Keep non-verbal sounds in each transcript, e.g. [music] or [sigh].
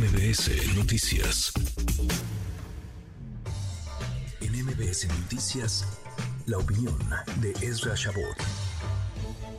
MBS Noticias. En MBS Noticias, la opinión de Ezra Shabot.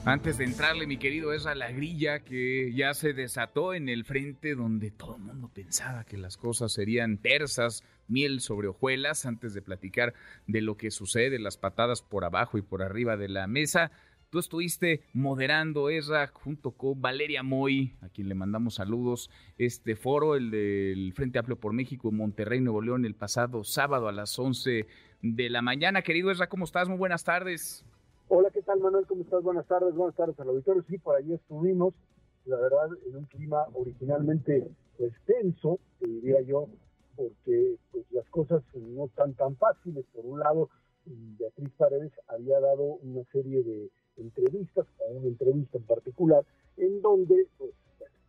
Antes de entrarle, mi querido Ezra, la grilla que ya se desató en el frente donde todo el mundo pensaba que las cosas serían tersas, miel sobre hojuelas, antes de platicar de lo que sucede, las patadas por abajo y por arriba de la mesa. Tú estuviste moderando, Ezra, junto con Valeria Moy, a quien le mandamos saludos, este foro, el del Frente Amplio por México en Monterrey, Nuevo León, el pasado sábado a las 11 de la mañana. Querido Ezra, ¿cómo estás? Muy buenas tardes. Hola, ¿qué tal, Manuel? ¿Cómo estás? Buenas tardes, buenas tardes al auditorio. Sí, por ahí estuvimos, la verdad, en un clima originalmente pues tenso, te diría yo, porque pues las cosas no están tan fáciles. Por un lado, Beatriz Paredes había dado una serie de entrevistas, una entrevista en particular, en donde, pues,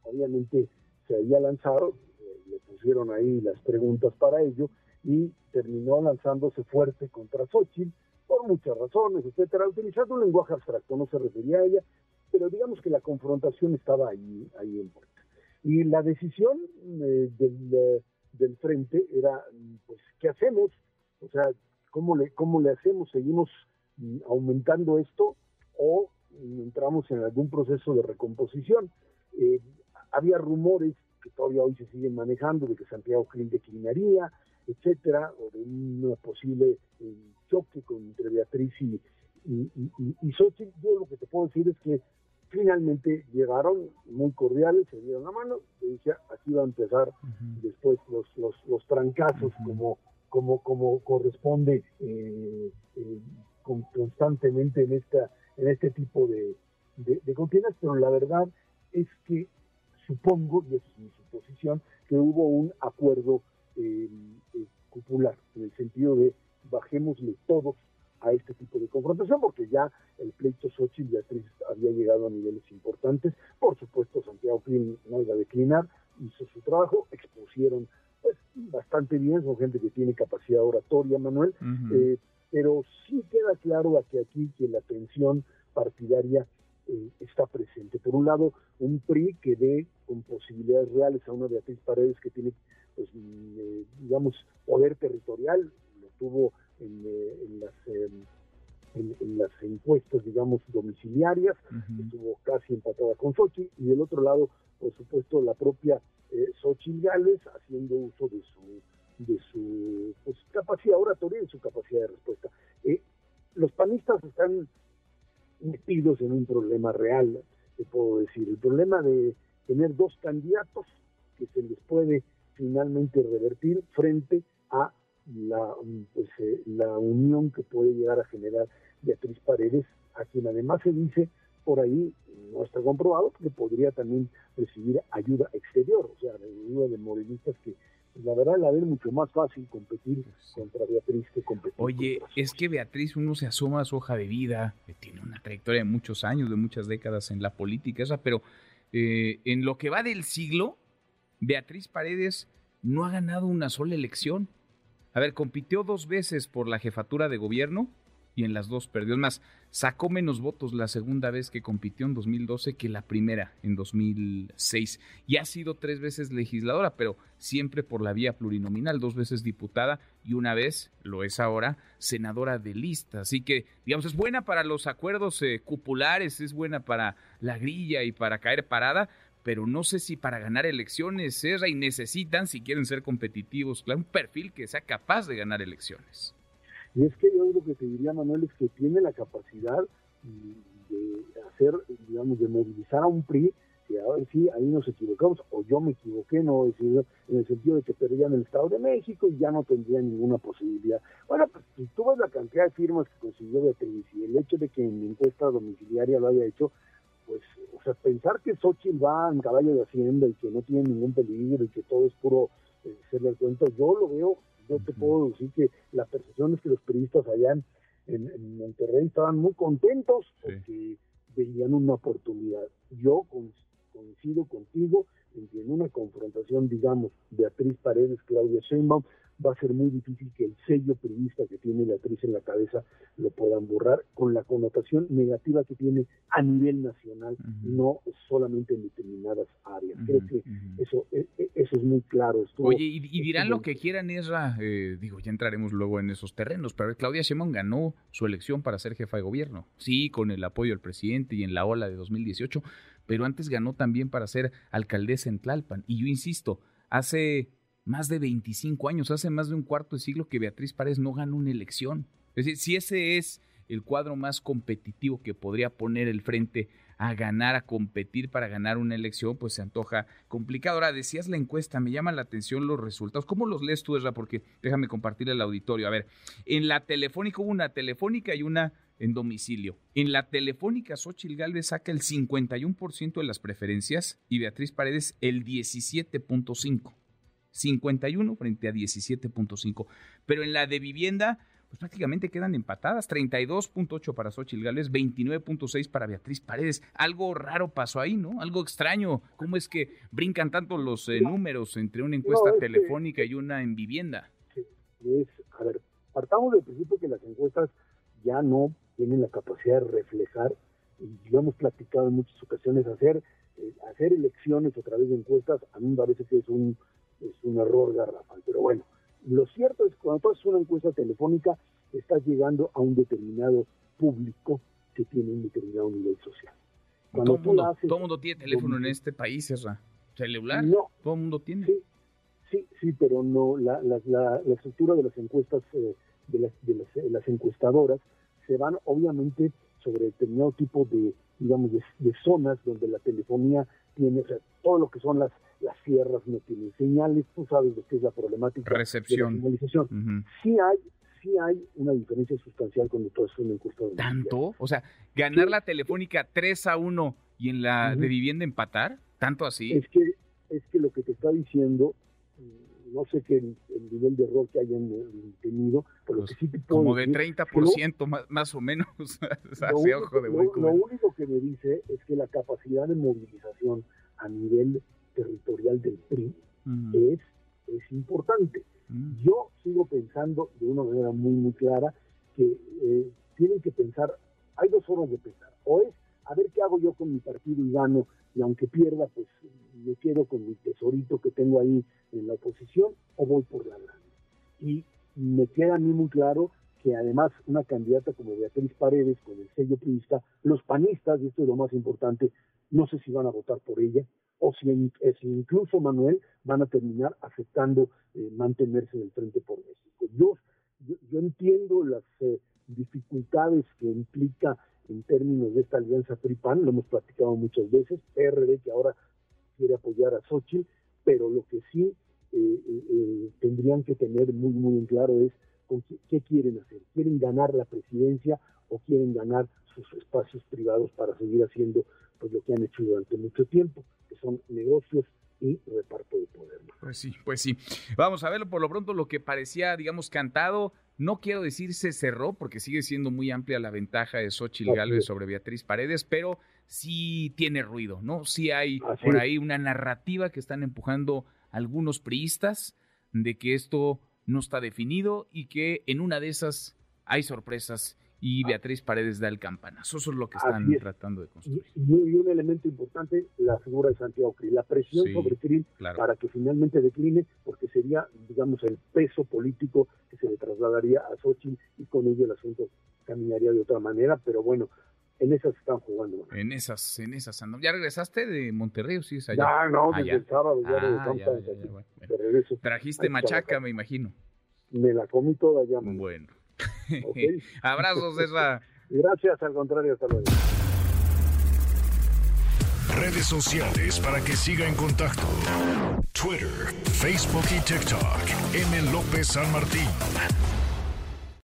obviamente se había lanzado, eh, le pusieron ahí las preguntas para ello, y terminó lanzándose fuerte contra Xochitl, por muchas razones, etcétera, utilizando un lenguaje abstracto, no se refería a ella, pero digamos que la confrontación estaba ahí, ahí en puerta. Y la decisión eh, del, eh, del frente era, pues, ¿qué hacemos? O sea, ¿cómo le, cómo le hacemos? ¿Seguimos mm, aumentando esto o entramos en algún proceso de recomposición. Eh, había rumores que todavía hoy se siguen manejando de que Santiago Krill declinaría, etcétera, o de un posible eh, choque entre Beatriz y, y, y, Xochitl. Yo lo que te puedo decir es que finalmente llegaron muy cordiales, se dieron la mano, y decía, aquí va a empezar después los, los, los trancazos como, como, como corresponde eh, constantemente en esta en este tipo de, de, contiendas, pero la verdad es que supongo, y esa es mi suposición, que hubo un acuerdo eh, eh, popular, en el sentido de bajémosle todos a este tipo de confrontación, porque ya el pleito Xochitl Beatriz había llegado a niveles importantes. Por supuesto, Santiago Clean no iba a declinar, hizo su trabajo, expusieron pues bastante bien, son gente que tiene capacidad oratoria, Manuel, pero sí queda claro que aquí que la tensión partidaria eh, está presente. Por un lado, un PRI que ve con posibilidades reales a una Beatriz Paredes que tiene, pues, mm, eh, digamos, poder territorial, lo tuvo en, eh, las... En, las encuestas, digamos, domiciliarias, estuvo casi empatada con Sochi, y del otro lado, por supuesto, la propia eh, Xochitl Gales haciendo uso de su de su pues, capacidad oratoria y su capacidad de respuesta. Eh, los panistas están metidos en un problema real, te puedo decir, el problema de tener dos candidatos que se les puede finalmente revertir frente a la, pues, eh, la unión que puede llegar a generar Beatriz Paredes, a quien además se dice por ahí, no está comprobado, que podría también recibir ayuda exterior, o sea, ayuda de morenistas que la verdad la ven mucho más fácil competir contra Beatriz que competir Oye, es que Beatriz uno se asoma a su hoja de vida, que tiene una trayectoria de muchos años, de muchas décadas en la política, esa, pero eh, en lo que va del siglo, Beatriz Paredes no ha ganado una sola elección. A ver, compitió dos veces por la jefatura de gobierno y en las dos perdió. Es más, sacó menos votos la segunda vez que compitió en 2012 que la primera en 2006. Y ha sido tres veces legisladora, pero siempre por la vía plurinominal, dos veces diputada y una vez, lo es ahora, senadora de lista. Así que, digamos, es buena para los acuerdos eh, cupulares, es buena para la grilla y para caer parada, pero no sé si para ganar elecciones es y necesitan, si quieren ser competitivos, un perfil que sea capaz de ganar elecciones. Y es que yo lo que te diría, Manuel, es que tiene la capacidad de hacer, digamos, de movilizar a un PRI, que ahora sí, ahí nos equivocamos, o yo me equivoqué, no en el sentido de que perdían el Estado de México y ya no tendrían ninguna posibilidad. Bueno, pues si tú ves la cantidad de firmas que consiguió Beatriz y el hecho de que en la encuesta domiciliaria lo haya hecho, pues, o sea, pensar que Xochitl va en caballo de hacienda y que no tiene ningún peligro y que todo es puro eh, el cuento, yo lo veo yo te puedo decir que la percepción es que los periodistas allá en, Monterrey estaban muy contentos porque veían una oportunidad. Yo coincido contigo en que en una confrontación, digamos, Beatriz Paredes, Claudia Sheinbaum, va a ser muy difícil que el sello periodista que tiene Beatriz en la cabeza lo puedan borrar con la connotación negativa que tiene a nivel nacional, no solamente en determinadas áreas. Creo que eso, e, e, eso Eso es muy claro. Oye, y, dirán lo que quieran, Esra, eh, digo, ya entraremos luego en esos terrenos, pero Claudia Sheinbaum ganó su elección para ser jefa de gobierno, sí, con el apoyo del presidente y en la ola de 2018, pero antes ganó también para ser alcaldesa en Tlalpan. Y yo insisto, hace más de 25 años, hace más de un cuarto de siglo que Beatriz Párez no ganó una elección. Es decir, si ese es el cuadro más competitivo que podría poner el frente a ganar, a competir para ganar una elección, pues se antoja complicado. Ahora, decías la encuesta, me llama la atención los resultados. ¿Cómo los lees tú, Esra? Porque déjame compartir el auditorio. A ver, en la telefónica hubo una telefónica y una en domicilio. En la telefónica, Xochitl Galvez saca el 51% de las preferencias y Beatriz Paredes el 17.5%. 51 frente a 17.5. Pero en la de vivienda, pues prácticamente quedan empatadas. 32.8 para Xochitl Gales, 29.6 para Beatriz Paredes. Algo raro pasó ahí, ¿no? Algo extraño. ¿Cómo es que brincan tanto los eh, números entre una encuesta telefónica y una en vivienda? Es, a ver, partamos del principio que las encuestas ya no tienen la capacidad de reflejar, y lo hemos platicado en muchas ocasiones, hacer, eh, hacer elecciones a través de encuestas, a mí me parece que es un, es un error garrafal. Pero bueno, lo cierto es que cuando tú haces una encuesta telefónica, estás llegando a un determinado público que tiene un determinado nivel social. Cuando todo el mundo, tiene teléfono en este país, ¿es celular. No. Todo el mundo tiene. Sí, sí, sí pero no. La, la, la, estructura de las encuestas, eh, de, las, de las, encuestadoras, se van obviamente sobre determinado tipo de, digamos, de, zonas donde la telefonía tiene, o sea, todo lo que son las las sierras no tienen señales, tú sabes de qué es la problemática Recepción. de la señalización. Sí hay sí hay una diferencia sustancial cuando tú haces una encuesta. De ¿Tanto? O sea, ganar la telefónica 3 a 1 y en la de vivienda empatar, ¿tanto así? Es que, es que lo que te está diciendo, no sé qué el, nivel de error que hayan eh, tenido, pero lo pues que sí te puedo Como de 30% [laughs] más, más o menos. [laughs] lo, único, lo único que me dice es que la capacidad de movilización a nivel territorial del PRI es, es importante. Yo sigo pensando de una manera muy, muy clara que eh, tienen que pensar, hay dos formas de pensar, o es a ver qué hago yo con mi partido y gano, y aunque pierda, pues me quedo con mi tesorito que tengo ahí en la oposición, o voy por la grande. Y me queda a mí muy claro que además una candidata como Beatriz Paredes, con el sello priista, los panistas, y esto es lo más importante, no sé si van a votar por ella, o si, incluso, Manuel, van a terminar aceptando eh, mantenerse en el frente por México. Yo, yo, entiendo las eh, dificultades que implica en términos de esta alianza PRI-PAN, lo hemos platicado muchas veces, PRD que ahora quiere apoyar a Xochitl, pero lo que sí eh, tendrían que tener muy, muy en claro es con qué, qué quieren hacer. ¿Quieren ganar la presidencia o quieren ganar sus espacios privados para seguir haciendo pues lo que han hecho durante mucho tiempo, que son negocios y reparto de poder. Pues sí, pues sí. Vamos a verlo por lo pronto lo que parecía, digamos, cantado. No quiero decir se cerró, porque sigue siendo muy amplia la ventaja de Xochitl Gálvez sobre Beatriz Paredes, pero sí tiene ruido, ¿no? Sí hay por ahí una narrativa que están empujando algunos priistas de que esto no está definido y que en una de esas hay sorpresas y ah. Beatriz Paredes da el campanazo. Eso es lo que están tratando de construir. Y, un elemento importante, la figura de Santiago Krill, la presión sobre Krill para que finalmente decline, porque sería, digamos, el peso político que se le trasladaría a Xochitl y con ello el asunto caminaría de otra manera, pero bueno, en esas están jugando. En esas, en esas ¿Ya regresaste de Monterrey o sí es allá? Ya, no, desde el sábado ya, ah, regreso. Trajiste machaca, me imagino. Me la comí toda ya. Bueno. [laughs] [laughs] Abrazos, César. Gracias, al contrario, hasta luego. Redes sociales para que siga en contacto: Twitter, Facebook y TikTok. M. López San Martín.